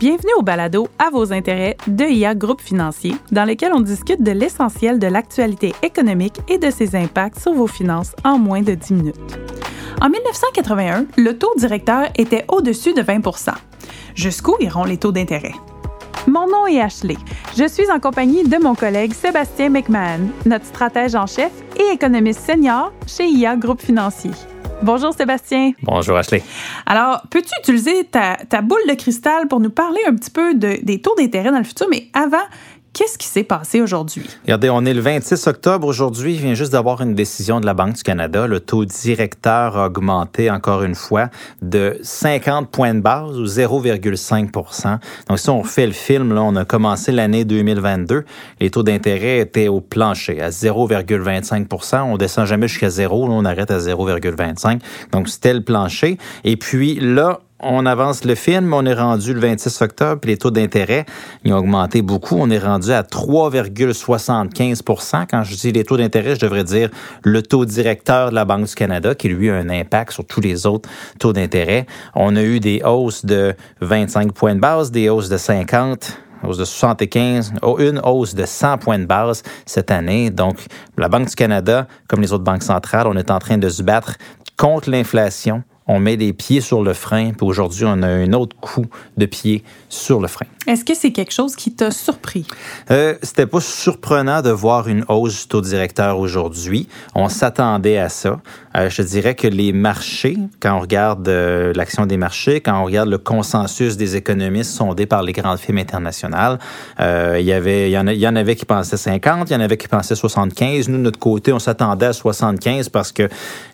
Bienvenue au balado À vos intérêts de IA Groupe Financier, dans lequel on discute de l'essentiel de l'actualité économique et de ses impacts sur vos finances en moins de 10 minutes. En 1981, le taux directeur était au-dessus de 20 Jusqu'où iront les taux d'intérêt? Mon nom est Ashley. Je suis en compagnie de mon collègue Sébastien McMahon, notre stratège en chef et économiste senior chez IA Groupe Financier. Bonjour Sébastien. Bonjour Ashley. Alors, peux-tu utiliser ta, boule de cristal pour nous parler un petit peu des taux d'intérêt dans le futur? Mais avant, Qu'est-ce qui s'est passé aujourd'hui? Regardez, on est le 26 octobre aujourd'hui. Il vient juste d'avoir une décision de la Banque du Canada. Le taux directeur a augmenté encore une fois de 50 points de base ou 0,5% Donc, si on refait le film, là, on a commencé l'année 2022. Les taux d'intérêt étaient au plancher à 0,25% On descend jamais jusqu'à zéro. Là, on arrête à 0,25. Donc, c'était le plancher. Et puis là, on avance le film, on est rendu le 26 octobre, puis les taux d'intérêt, ont augmenté beaucoup. On est rendu à 3,75% Quand je dis les taux d'intérêt, je devrais dire le taux directeur de la Banque du Canada, qui lui a un impact sur tous les autres taux d'intérêt. On a eu des hausses de 25 points de base, des hausses de 50 hausse de 75, une hausse de 100 points de base cette année. Donc, la Banque du Canada, comme les autres banques centrales, on est en train de se battre contre l'inflation on met des pieds sur le frein, puis aujourd'hui, on a un autre coup de pied sur le frein. Est-ce que c'est quelque chose qui t'a surpris? Euh, C'était pas surprenant de voir une hausse du taux directeur aujourd'hui. On s'attendait à ça. Euh, je dirais que les marchés, quand on regarde euh, l'action des marchés, quand on regarde le consensus des économistes sondés par les grandes firmes internationales, euh, il y avait, il y, en il y en avait qui pensaient 50, il y en avait qui pensaient 75. Nous, de notre côté, on s'attendait à 75 parce que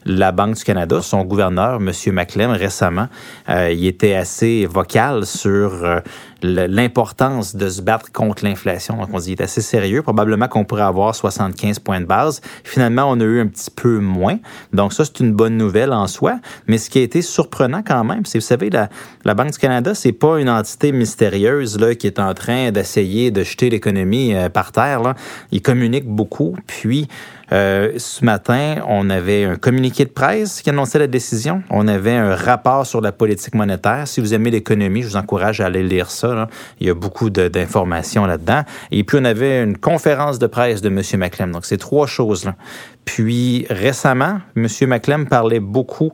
la Banque du Canada, son gouverneur, M. McLean, récemment, il était assez vocal sur l'importance de se battre contre l'inflation. Donc, on dit, il est assez sérieux. Probablement qu'on pourrait avoir 75 points de base. Finalement, on a eu un petit peu moins. Donc, ça, c'est une bonne nouvelle en soi. Mais ce qui a été surprenant quand même, c'est, vous savez, la, la Banque du Canada, c'est pas une entité mystérieuse là, qui est en train d'essayer de jeter l'économie euh, par terre. Là. Ils communiquent beaucoup. Puis, euh, ce matin, on avait un communiqué de presse qui annonçait la décision. On avait un rapport sur la politique monétaire. Si vous aimez l'économie, je vous encourage à aller lire ça. Il y a beaucoup d'informations là-dedans. Et puis, on avait une conférence de presse de M. McClem. Donc, c'est trois choses-là. Puis, récemment, M. McClem parlait beaucoup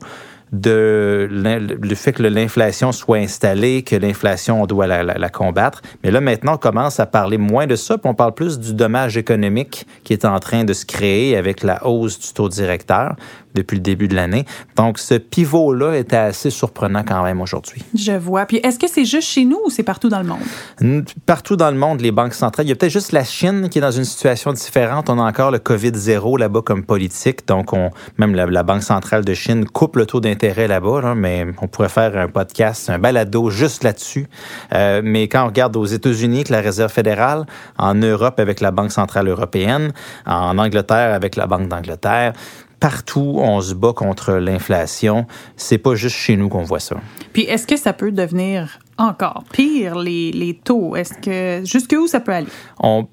de le fait que l'inflation soit installée, que l'inflation, on doit la, la, combattre. Mais là, maintenant, on commence à parler moins de ça, puis on parle plus du dommage économique qui est en train de se créer avec la hausse du taux directeur depuis le début de l'année. Donc, ce pivot-là était assez surprenant quand même aujourd'hui. Je vois. Puis, est-ce que c'est juste chez nous ou c'est partout dans le monde? Partout dans le monde, les banques centrales. Il y a peut-être juste la Chine qui est dans une situation différente. On a encore le COVID-0 là-bas comme politique. Donc, on, même la, Banque centrale de Chine coupe le taux d'intérêt là-bas. mais on pourrait faire un podcast, un balado juste là-dessus. Euh, mais quand on regarde aux États-Unis avec la Réserve fédérale, en Europe avec la Banque centrale européenne, en Angleterre avec la Banque d'Angleterre, partout on se bat contre l'inflation. C'est pas juste chez nous qu'on voit ça. Puis est-ce que ça peut devenir encore pire les, les taux Est-ce que jusqu'où ça peut aller? On,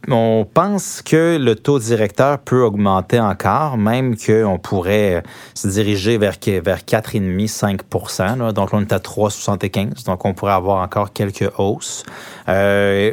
pense que le taux directeur peut augmenter encore, même qu'on pourrait se diriger vers vers 4,5-5% Donc on est à 3,75. Donc on pourrait avoir encore quelques hausses. Euh,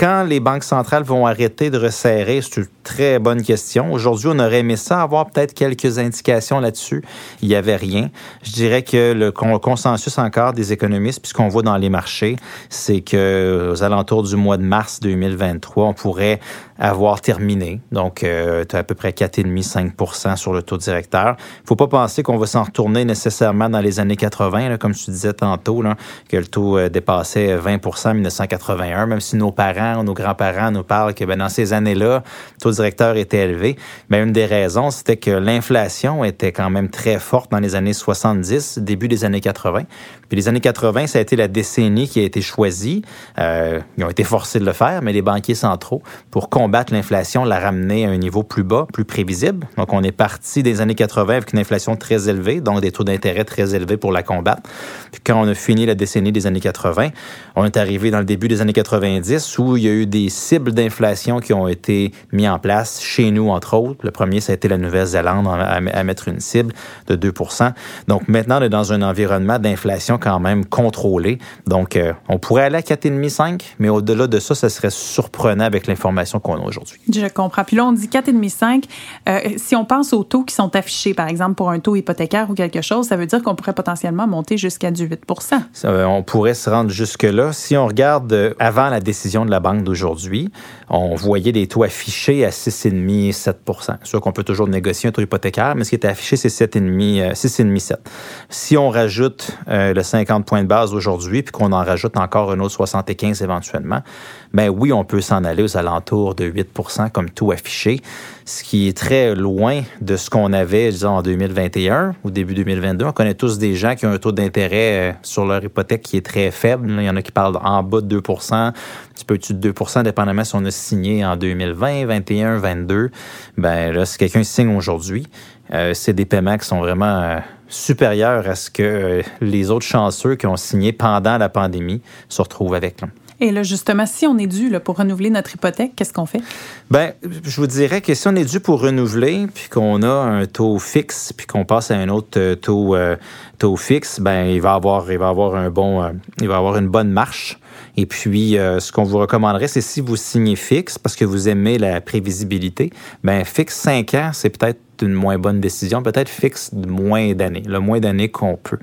quand les banques centrales vont arrêter de resserrer, c'est une très bonne question. Aujourd'hui, on aurait aimé ça avoir peut-être quelques indications là-dessus. Il n'y avait rien. Je dirais que le consensus encore des économistes, puisqu'on voit dans les marchés, c'est que aux alentours du mois de mars 2023, on pourrait avoir terminé. Donc, euh, tu as à peu près 4,5-5 sur le taux directeur. Il faut pas penser qu'on va s'en retourner nécessairement dans les années 80, comme tu disais tantôt, que le taux euh, dépassait 20% en 1981, même si nos parents, nos grands-parents nous parlent que ben, dans ces années-là, le taux directeur était élevé. Mais une des raisons, c'était que l'inflation était quand même très forte dans les années 70, début des années 80. Puis les années 80, ça a été la décennie qui a été choisie. Euh, ils ont été forcés de le faire, mais les banquiers centraux, pour combattre l'inflation, la ramener à un niveau plus bas, plus prévisible. Donc, on est parti des années 80 avec une inflation très élevée, donc des taux d'intérêt très élevés pour la combattre. Puis quand on a fini la décennie des années 80, on est arrivé dans le début des années 90 où où il y a eu des cibles d'inflation qui ont été mis en place chez nous, entre autres. Le premier, ça a été la Nouvelle-Zélande à, mettre une cible de 2 Donc maintenant, on est dans un environnement d'inflation quand même contrôlé. Donc, euh, on pourrait aller à 4,5-5, mais au-delà de ça, ça serait surprenant avec l'information qu'on a aujourd'hui. Je comprends. Puis là, on dit 4,5-5. Euh, si on pense aux taux qui sont affichés, par exemple, pour un taux hypothécaire ou quelque chose, ça veut dire qu'on pourrait potentiellement monter jusqu'à du 8 On pourrait se rendre jusque-là. Si on regarde euh, avant la décision de la banque d'aujourd'hui, on voyait des taux affichés à 6,5 7 C'est sûr qu'on peut toujours négocier un taux hypothécaire, mais ce qui était affiché, c'est 7,5 6,5 7 Si on rajoute euh, le 50 points de base aujourd'hui, puis qu'on en rajoute encore un autre 75 éventuellement, ben oui, on peut s'en aller aux alentours de 8% comme taux affiché, ce qui est très loin de ce qu'on avait, disons, en 2021 ou début 2022. On connaît tous des gens qui ont un taux d'intérêt euh, sur leur hypothèque qui est très faible. Il y en a qui parlent en bas de 2 un petit peu au-dessus de 2 dépendamment si on a signé en 2020, 2021, 2022. Ben là, si quelqu'un signe aujourd'hui, euh, c'est des paiements qui sont vraiment euh, supérieurs à ce que les autres chanceux qui ont signé pendant la pandémie se retrouvent avec. Et là, justement, si on est dû là, pour renouveler notre hypothèque, qu'est-ce qu'on fait? Bien, je vous dirais que si on est dû pour renouveler, puis qu'on a un taux fixe, puis qu'on passe à un autre euh, taux, euh, taux fixe, ben il va avoir, il va avoir un bon, euh, il va avoir une bonne marche. Et puis, ce qu'on vous recommanderait, c'est si vous signez fixe, parce que vous aimez la prévisibilité, ben fixe 5 ans, c'est peut-être une moins bonne décision, peut-être fixe moins d'années, le moins d'années qu'on peut.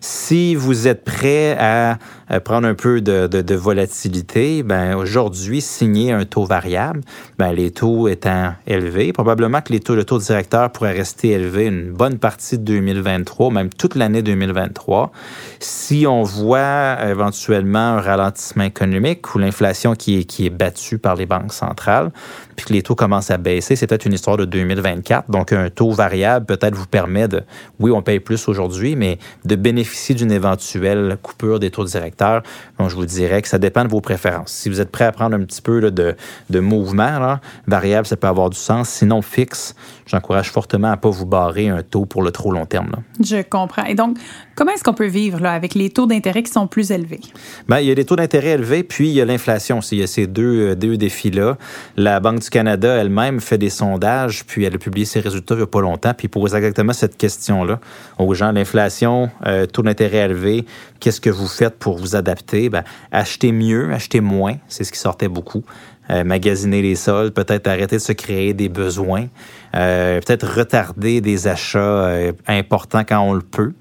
Si vous êtes prêt à, prendre un peu de, volatilité, ben aujourd'hui, signer un taux variable, ben les taux étant élevés, probablement que les taux, le taux directeur pourrait rester élevé une bonne partie de 2023, même toute l'année 2023. Si on voit éventuellement un ralentissement économique ou l'inflation qui est, qui est battue par les banques centrales, puis que les taux commencent à baisser, c'est peut-être une histoire de 2024. Donc, un taux variable peut-être vous permet de, oui, on paye plus aujourd'hui, mais de bénéficier d'une éventuelle coupure des taux directeurs. Donc, je vous dirais que ça dépend de vos préférences. Si vous êtes prêt à prendre un petit peu de, mouvement, variable, ça peut avoir du sens. Sinon, fixe, j'encourage fortement à ne pas vous barrer un taux pour le trop long terme. Je comprends. Donc, comment est-ce qu'on peut vivre avec les taux d'intérêt qui sont plus élevés? Bien, il y a des taux d'intérêt élevés, puis il y a l'inflation. Il y a ces deux, euh, défis-là. La Banque du Canada elle-même fait des sondages, puis elle a publié ses résultats il n'y a pas longtemps, puis pose exactement cette question-là aux gens. L'inflation, euh, taux d'intérêt élevé, qu'est-ce que vous faites pour vous adapter? Bien, achetez mieux, achetez moins, c'est ce qui sortait beaucoup. Euh, magasiner les sols, peut-être arrêter de se créer des besoins, peut-être retarder des achats importants quand on le peut.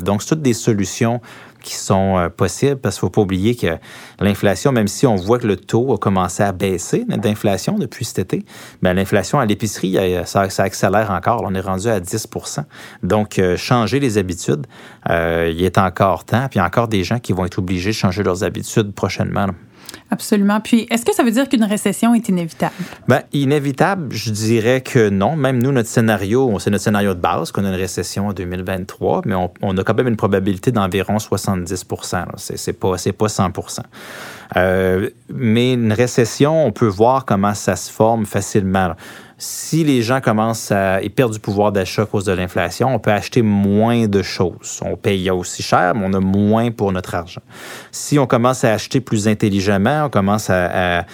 Donc, c'est toutes des solutions qui sont euh, possibles parce qu'il ne faut pas oublier que l'inflation, même si on voit que le taux a commencé à baisser d'inflation depuis cet été, bien, l'inflation à l'épicerie, ça, accélère encore. On est rendu à 10% Donc, euh, changer les habitudes, euh, il est encore temps. Puis il y a encore des gens qui vont être obligés de changer leurs habitudes prochainement. Absolument. Puis, est-ce que ça veut dire qu'une récession est inévitable? Bien, inévitable, je dirais que non. Même nous, notre scénario, c'est notre scénario de base, qu'on a une récession en 2023, mais on, a quand même une probabilité d'environ 70 C'est pas, pas 100% euh, Mais une récession, on peut voir comment ça se forme facilement si les gens commencent à ils perdent du pouvoir d'achat à cause de l'inflation, on peut acheter moins de choses. On paye aussi cher, mais on a moins pour notre argent. Si on commence à acheter plus intelligemment, on commence à,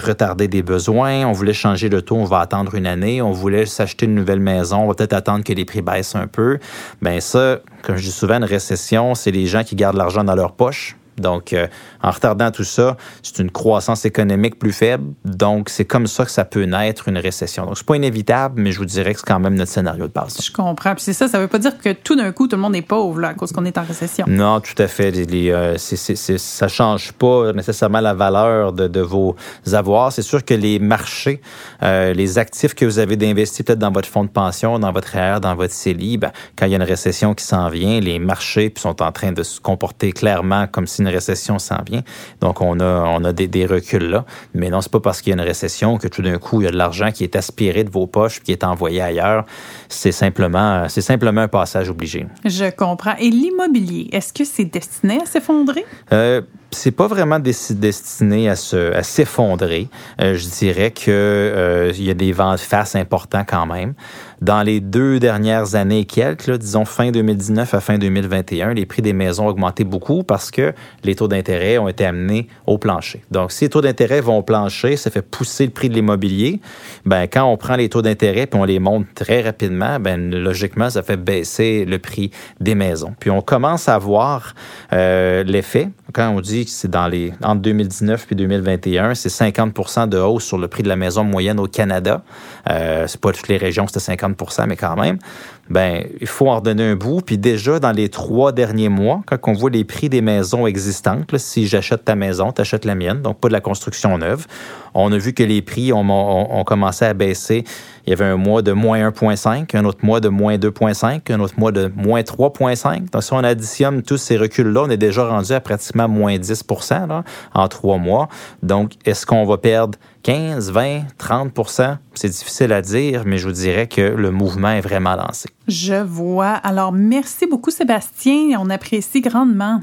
retarder des besoins, on voulait changer le taux, on va attendre une année, on voulait s'acheter une nouvelle maison, on va peut-être attendre que les prix baissent un peu. Ben ça, comme je dis souvent, une récession, c'est les gens qui gardent l'argent dans leur poche donc, euh, en retardant tout ça, c'est une croissance économique plus faible. Donc, c'est comme ça que ça peut naître une récession. Donc, c'est pas inévitable, mais je vous dirais que c'est quand même notre scénario de base. Je comprends. Puis c'est ça, ça veut pas dire que tout d'un coup, tout le monde est pauvre là, à cause qu'on est en récession. Non, tout à fait. Les, euh, ça change pas nécessairement la valeur de, vos avoirs. C'est sûr que les marchés, euh, les actifs que vous avez d'investir peut-être dans votre fonds de pension, dans votre RR, dans votre CELI, ben, quand il y a une récession qui s'en vient, les marchés sont en train de se comporter clairement comme si une récession s'en vient. Donc, on a, on a des, reculs là. Mais non, c'est pas parce qu'il y a une récession que tout d'un coup, il y a de l'argent qui est aspiré de vos poches qui est envoyé ailleurs. C'est simplement, c'est simplement un passage obligé. Je comprends. Et l'immobilier, est-ce que c'est destiné à s'effondrer? Euh, c'est pas vraiment destiné à, se, à s'effondrer. Euh, je dirais que euh, il y a des vents de face importants quand même. Dans les deux dernières années quelques, disons fin 2019 à fin 2021, les prix des maisons ont augmenté beaucoup parce que les taux d'intérêt ont été amenés au plancher. Donc, si les taux d'intérêt vont au plancher, ça fait pousser le prix de l'immobilier. Ben, quand on prend les taux d'intérêt puis on les monte très rapidement, ben, logiquement, ça fait baisser le prix des maisons. Puis on commence à voir euh, l'effet. Quand on dit que c'est dans les entre 2019 puis 2021, c'est 50% de hausse sur le prix de la maison moyenne au Canada. Euh, c'est pas toutes les régions, c'était 50 mais quand même. Ben, il faut en donner un bout. Puis déjà, dans les trois derniers mois, quand on voit les prix des maisons existantes, si j'achète ta maison, tu la mienne, donc pas de la construction neuve, on a vu que les prix ont commencé à baisser. Il y avait un mois de moins 1,5, un autre mois de moins 2,5, un autre mois de moins 3,5. Donc, si on additionne tous ces reculs-là, on est déjà rendu à pratiquement moins 10 là, en trois mois. Donc, est-ce qu'on va perdre 15, 20, 30% C'est difficile à dire, mais je vous dirais que le mouvement est vraiment lancé. Je vois. Alors, merci beaucoup, Sébastien. On apprécie grandement.